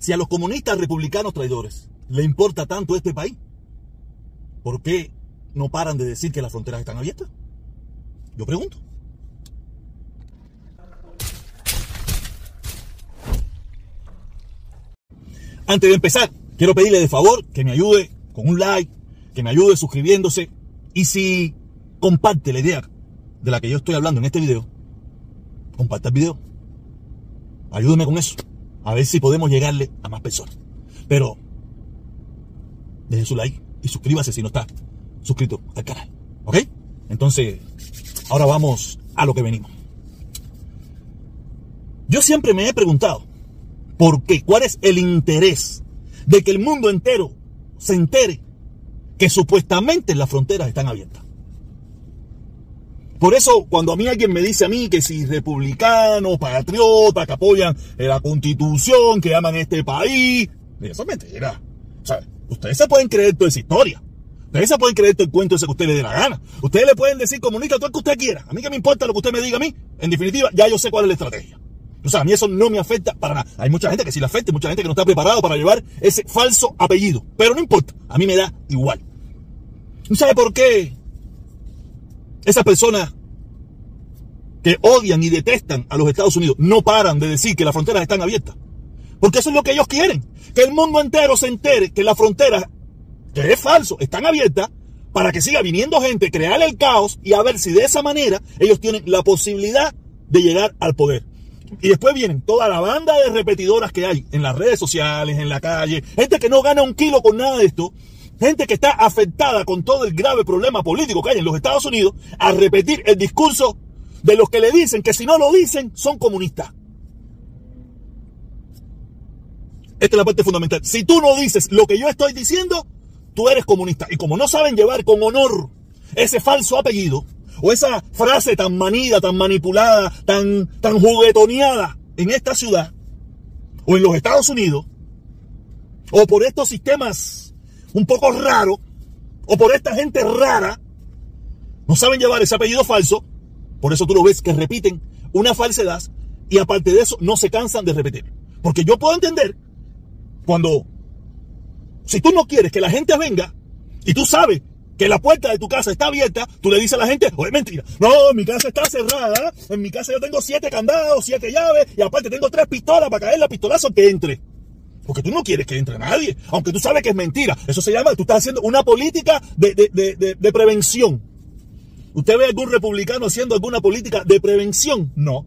Si a los comunistas republicanos traidores le importa tanto este país, ¿por qué no paran de decir que las fronteras están abiertas? Yo pregunto. Antes de empezar, quiero pedirle de favor que me ayude con un like, que me ayude suscribiéndose y si comparte la idea de la que yo estoy hablando en este video, comparte el video. Ayúdeme con eso. A ver si podemos llegarle a más personas. Pero deje su like y suscríbase si no está suscrito al canal. ¿Ok? Entonces, ahora vamos a lo que venimos. Yo siempre me he preguntado, ¿por qué? ¿Cuál es el interés de que el mundo entero se entere que supuestamente las fronteras están abiertas? Por eso, cuando a mí alguien me dice a mí que si republicanos, patriotas, que apoyan la constitución, que aman este país, eso es mentira. Ustedes se pueden creer toda esa historia. Ustedes se pueden creer todo el cuento ese que usted le dé la gana. Ustedes le pueden decir comunista todo lo que usted quiera. A mí que me importa lo que usted me diga a mí. En definitiva, ya yo sé cuál es la estrategia. O sea, a mí eso no me afecta para nada. Hay mucha gente que sí le afecta, mucha gente que no está preparado para llevar ese falso apellido. Pero no importa, a mí me da igual. ¿No sabe por qué esas personas que odian y detestan a los Estados Unidos no paran de decir que las fronteras están abiertas. Porque eso es lo que ellos quieren. Que el mundo entero se entere que las fronteras, que es falso, están abiertas para que siga viniendo gente, crear el caos y a ver si de esa manera ellos tienen la posibilidad de llegar al poder. Y después vienen toda la banda de repetidoras que hay en las redes sociales, en la calle, gente que no gana un kilo con nada de esto, gente que está afectada con todo el grave problema político que hay en los Estados Unidos, a repetir el discurso de los que le dicen que si no lo dicen son comunistas. Esta es la parte fundamental. Si tú no dices lo que yo estoy diciendo, tú eres comunista. Y como no saben llevar con honor ese falso apellido, o esa frase tan manida, tan manipulada, tan, tan juguetoneada en esta ciudad, o en los Estados Unidos, o por estos sistemas un poco raros, o por esta gente rara, no saben llevar ese apellido falso, por eso tú lo ves que repiten una falsedad y aparte de eso no se cansan de repetir. Porque yo puedo entender cuando, si tú no quieres que la gente venga y tú sabes que la puerta de tu casa está abierta, tú le dices a la gente, oye, mentira, no, mi casa está cerrada, en mi casa yo tengo siete candados, siete llaves y aparte tengo tres pistolas para caer la pistolazo que entre. Porque tú no quieres que entre nadie, aunque tú sabes que es mentira. Eso se llama, tú estás haciendo una política de, de, de, de prevención. ¿Usted ve algún republicano haciendo alguna política de prevención? No.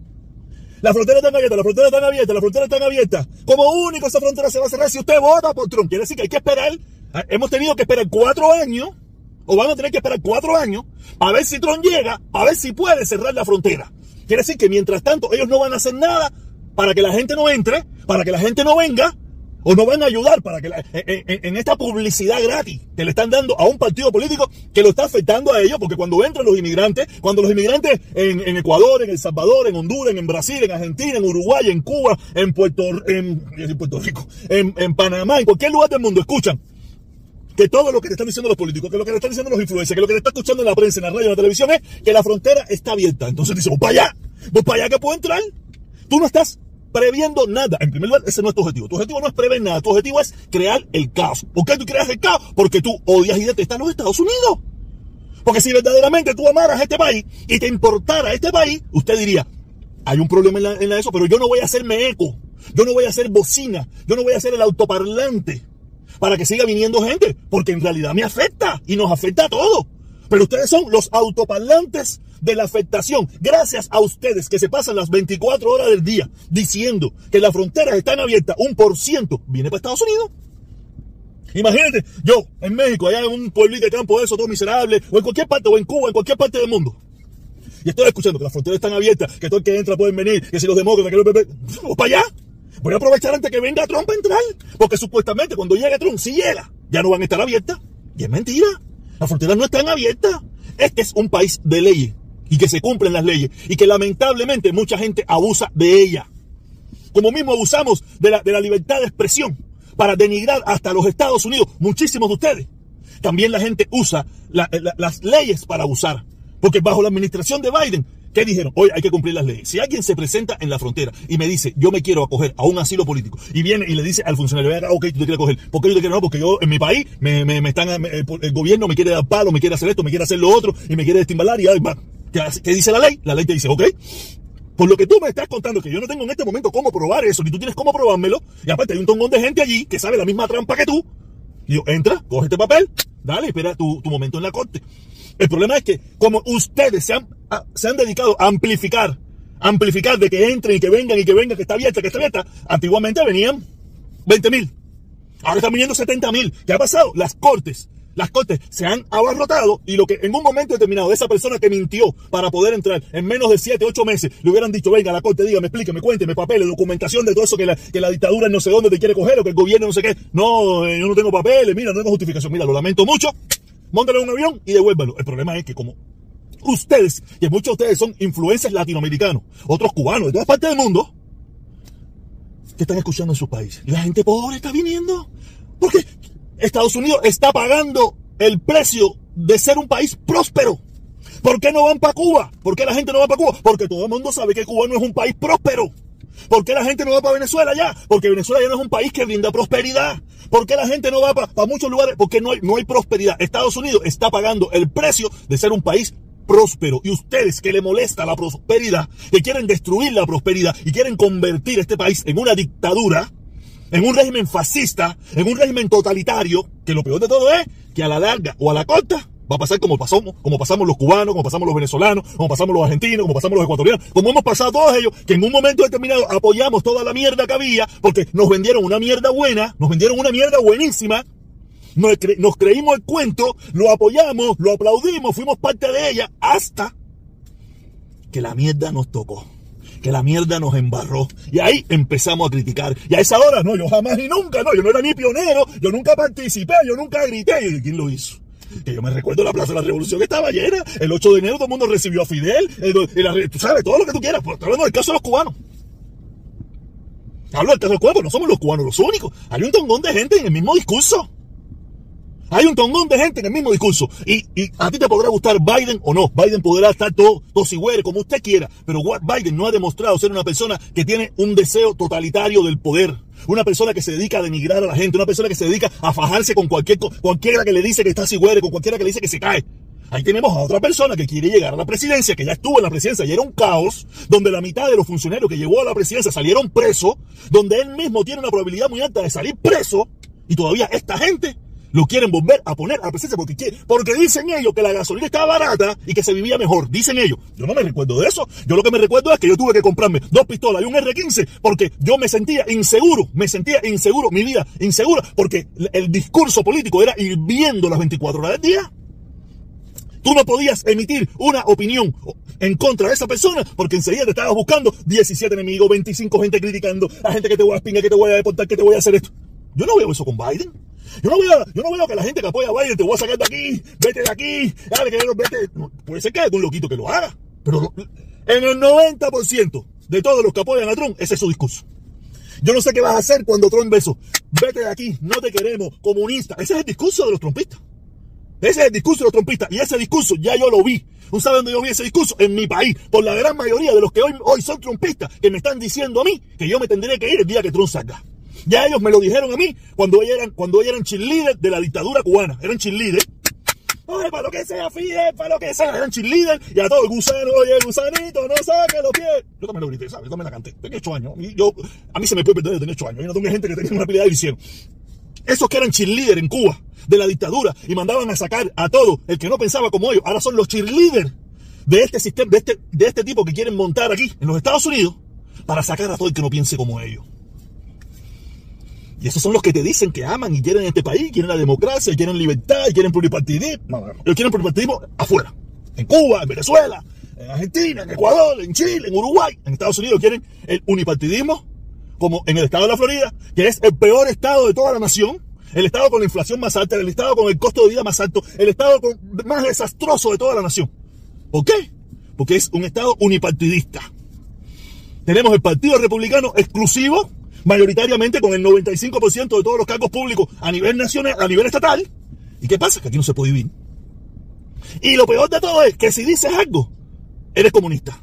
Las fronteras están abiertas, las fronteras están abiertas, las fronteras están abiertas. Como único esa frontera se va a cerrar si usted vota por Trump. Quiere decir que hay que esperar, hemos tenido que esperar cuatro años, o vamos a tener que esperar cuatro años, a ver si Trump llega, a ver si puede cerrar la frontera. Quiere decir que mientras tanto ellos no van a hacer nada para que la gente no entre, para que la gente no venga, o no van a ayudar para que en, esta publicidad gratis que le están dando a un partido político que lo está afectando a ellos, porque cuando entran los inmigrantes, cuando los inmigrantes en, Ecuador, en El Salvador, en Honduras, en Brasil, en Argentina, en Uruguay, en Cuba, en Puerto, en, Puerto Rico, en, en Panamá, en cualquier lugar del mundo, escuchan que todo lo que te están diciendo los políticos, que lo que te están diciendo los influencers, que lo que te está escuchando en la prensa, en la radio, en la televisión es que la frontera está abierta. Entonces dice, vos para allá, vos para allá que puedo entrar. Tú no estás previendo nada. En primer lugar, ese no es tu objetivo. Tu objetivo no es prever nada. Tu objetivo es crear el caos. ¿Por qué tú creas el caos? Porque tú odias y detestas los Estados Unidos. Porque si verdaderamente tú amaras este país y te importara este país, usted diría, hay un problema en eso, pero yo no voy a hacerme eco. Yo no voy a hacer bocina. Yo no voy a hacer el autoparlante para que siga viniendo gente. Porque en realidad me afecta y nos afecta a todos. Pero ustedes son los autoparlantes de la afectación. Gracias a ustedes que se pasan las 24 horas del día diciendo que las fronteras están abiertas, un por ciento viene para Estados Unidos. Imagínate, yo en México, allá en un pueblito de campo de eso, todo miserable, o en cualquier parte, o en Cuba, en cualquier parte del mundo. Y estoy escuchando que las fronteras están abiertas, que todo el que entra pueden venir, que si los demócratas, que los bebés, ¡Vamos para allá. Voy a aprovechar antes que venga Trump a entrar, porque supuestamente cuando llegue Trump, si llega, ya no van a estar abiertas. Y es mentira. Las fronteras no están abiertas. Este es un país de leyes y que se cumplen las leyes y que lamentablemente mucha gente abusa de ella. Como mismo abusamos de la, de la libertad de expresión para denigrar hasta los Estados Unidos, muchísimos de ustedes. También la gente usa las leyes para abusar. Porque bajo la administración de Biden, ¿Qué dijeron? Hoy hay que cumplir las leyes. Si alguien se presenta en la frontera y me dice, yo me quiero acoger a un asilo político, y viene y le dice al funcionario, ok, tú te quieres acoger. ¿Por qué yo te quiero? No, porque yo en mi país me, me, me están, el gobierno me quiere dar palo, me quiere hacer esto, me quiere hacer lo otro, y me quiere destimbalar, y además, ¿qué dice la ley? La ley te dice, ok, por lo que tú me estás contando, que yo no tengo en este momento cómo probar eso, ni tú tienes cómo probármelo, y aparte hay un tongón de gente allí que sabe la misma trampa que tú, y yo, entra, coge este papel, dale, espera tu, tu momento en la corte. El problema es que como ustedes se han, ah, se han dedicado a amplificar, amplificar de que entren y que vengan y que vengan, que está abierta, que está abierta, antiguamente venían 20 mil. Ahora están viniendo 70 mil. ¿Qué ha pasado? Las cortes, las cortes se han abarrotado y lo que en un momento determinado esa persona que mintió para poder entrar en menos de 7, 8 meses, le hubieran dicho, venga la corte, dígame, explíqueme, cuénteme, papeles, documentación de todo eso que la, que la dictadura no sé dónde te quiere coger o que el gobierno no sé qué. No, eh, yo no tengo papeles, mira, no tengo justificación. Mira, lo lamento mucho móntale un avión y devuélvalo. El problema es que como ustedes, que muchos de ustedes son influencers latinoamericanos, otros cubanos, de todas partes del mundo, que están escuchando en su país. Y la gente pobre está viniendo. Porque Estados Unidos está pagando el precio de ser un país próspero. ¿Por qué no van para Cuba? ¿Por qué la gente no va para Cuba? Porque todo el mundo sabe que Cuba no es un país próspero. ¿Por qué la gente no va para Venezuela ya? Porque Venezuela ya no es un país que brinda prosperidad. ¿Por qué la gente no va para, muchos lugares? Porque no hay, no hay prosperidad. Estados Unidos está pagando el precio de ser un país próspero. Y ustedes que le molesta la prosperidad, que quieren destruir la prosperidad y quieren convertir este país en una dictadura, en un régimen fascista, en un régimen totalitario, que lo peor de todo es que a la larga o a la corta A pasar como pasamos, como pasamos los cubanos, como pasamos los venezolanos, como pasamos los argentinos, como pasamos los ecuatorianos, como hemos pasado todos ellos, que en un momento determinado apoyamos toda la mierda que había, porque nos vendieron una mierda buena, nos vendieron una mierda buenísima, nos, nos creímos el cuento, lo apoyamos, lo aplaudimos, fuimos parte de ella, hasta que la mierda nos tocó que la mierda nos embarró. Y ahí empezamos a criticar. Y a esa hora, no, yo jamás y nunca, no, yo no era ni pionero, yo nunca participé, yo nunca grité. ¿Y quién lo hizo? Que yo me recuerdo la Plaza de la Revolución estaba llena. El 8 de enero todo el mundo recibió a Fidel. tú sabes, todo lo que tú quieras. Pero hablando del caso de los cubanos. Hablo del caso de los cubanos, no somos los cubanos los únicos. Hay un tongón de gente en el mismo discurso. Hay un tongón de gente en el mismo discurso. Y, a ti te podrá gustar Biden o no. Biden podrá estar todo tosigüere, como usted quiera. Pero Biden no ha demostrado ser una persona que tiene un deseo totalitario del poder. Una persona que se dedica a denigrar a la gente. Una persona que se dedica a fajarse con cualquier, cualquiera que le dice que está sigüere, con cualquiera que le dice que se cae. Ahí tenemos a otra persona que quiere llegar a la presidencia, que ya estuvo en la presidencia y era un caos, donde la mitad de los funcionarios que llegó a la presidencia salieron presos, donde él mismo tiene una probabilidad muy alta de salir preso, y todavía esta gente lo quieren volver a poner a la presencia porque, dicen ellos que la gasolina estaba barata y que se vivía mejor. Dicen ellos. Yo no me recuerdo de eso. Yo lo que me recuerdo es que yo tuve que comprarme dos pistolas y un R15 porque yo me sentía inseguro. Me sentía inseguro, mi vida insegura, porque el discurso político era ir viendo las 24 horas del día. Tú no podías emitir una opinión en contra de esa persona porque enseguida te estabas buscando 17 enemigos, 25 gente criticando, a gente que te voy a espingar, que te voy a deportar, que te voy a hacer esto. Yo no veo eso con Biden. Yo no veo, yo no veo que la gente que apoya a Biden te voy a sacar de aquí, vete de aquí, dale, que vete. puede ser que un loquito que lo haga, pero en el 90% de todos los que apoyan a Trump, ese es su discurso. Yo no sé qué vas a hacer cuando Trump beso. Vete de aquí, no te queremos, comunista. Ese es el discurso de los trompistas. Ese es el discurso de los trompistas. Y ese discurso ya yo lo vi. ¿Usted sabe dónde yo vi ese discurso? En mi país. Por la gran mayoría de los que hoy, hoy son trompistas, que me están diciendo a mí que yo me tendré que ir el día que Trump salga. Ya ellos me lo dijeron a mí cuando ellos eran, cuando ellos eran cheerleaders de la dictadura cubana. Eran cheerleaders. Oye, para lo que sea, Fidel, para lo que sea. Eran cheerleaders y a todo el gusano, oye, gusanito, no saque los pies. Yo también lo grité, ¿sabes? Yo también la canté. Tenía 8 años. Yo, a mí se me puede perder de tener 8 años. Yo no tengo gente que tenía una habilidad de visión. Esos que eran cheerleaders en Cuba, de la dictadura, y mandaban a sacar a todo el que no pensaba como ellos, ahora son los cheerleaders de este sistema, de este, de este tipo que quieren montar aquí, en los Estados Unidos, para sacar a todo el que no piense como ellos. Y esos son los que te dicen que aman y quieren este país, quieren la democracia, quieren libertad, quieren pluripartidismo. No, ellos quieren pluripartidismo afuera. En Cuba, en Venezuela, en Argentina, en Ecuador, en Chile, en Uruguay. En Estados Unidos quieren el unipartidismo, como en el estado de la Florida, que es el peor estado de toda la nación. El estado con la inflación más alta, el estado con el costo de vida más alto, el estado más desastroso de toda la nación. ¿Por qué? Porque es un estado unipartidista. Tenemos el Partido Republicano exclusivo, mayoritariamente con el 95% de todos los cargos públicos a nivel nacional, a nivel estatal. ¿Y qué pasa? Que aquí no se puede vivir. Y lo peor de todo es que si dices algo, eres comunista.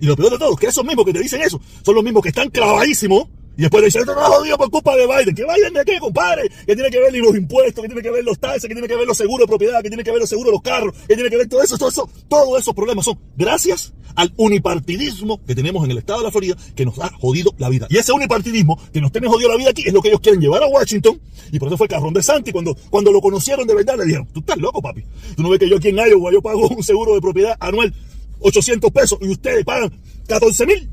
Y lo peor de todo, que esos mismos que te dicen eso, son los mismos que están clavadísimos y después dicen, esto no es jodido por culpa de Biden. ¿Qué Biden de qué, compadre? ¿Qué tiene que ver los impuestos? ¿Qué tiene que ver los taxes? ¿Qué tiene que ver los seguros de propiedad? ¿Qué tiene que ver los seguros de los carros? ¿Qué tiene que ver todo eso? Todo eso, todos esos problemas son gracias al unipartidismo que tenemos en el estado de la Florida que nos ha jodido la vida. Y ese unipartidismo que nos tiene jodido la vida aquí es lo que ellos quieren llevar a Washington. Y por eso fue Carrón de Santi cuando, cuando lo conocieron de verdad le dijeron, tú estás loco, papi. Tú no ves que yo aquí en Iowa yo pago un seguro de propiedad anual 800 pesos y ustedes pagan 14 mil.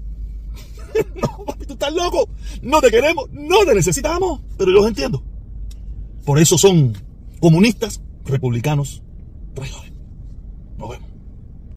no, estás loco. No te queremos, no te necesitamos. Pero yo los entiendo. Por eso son comunistas, republicanos, traidores.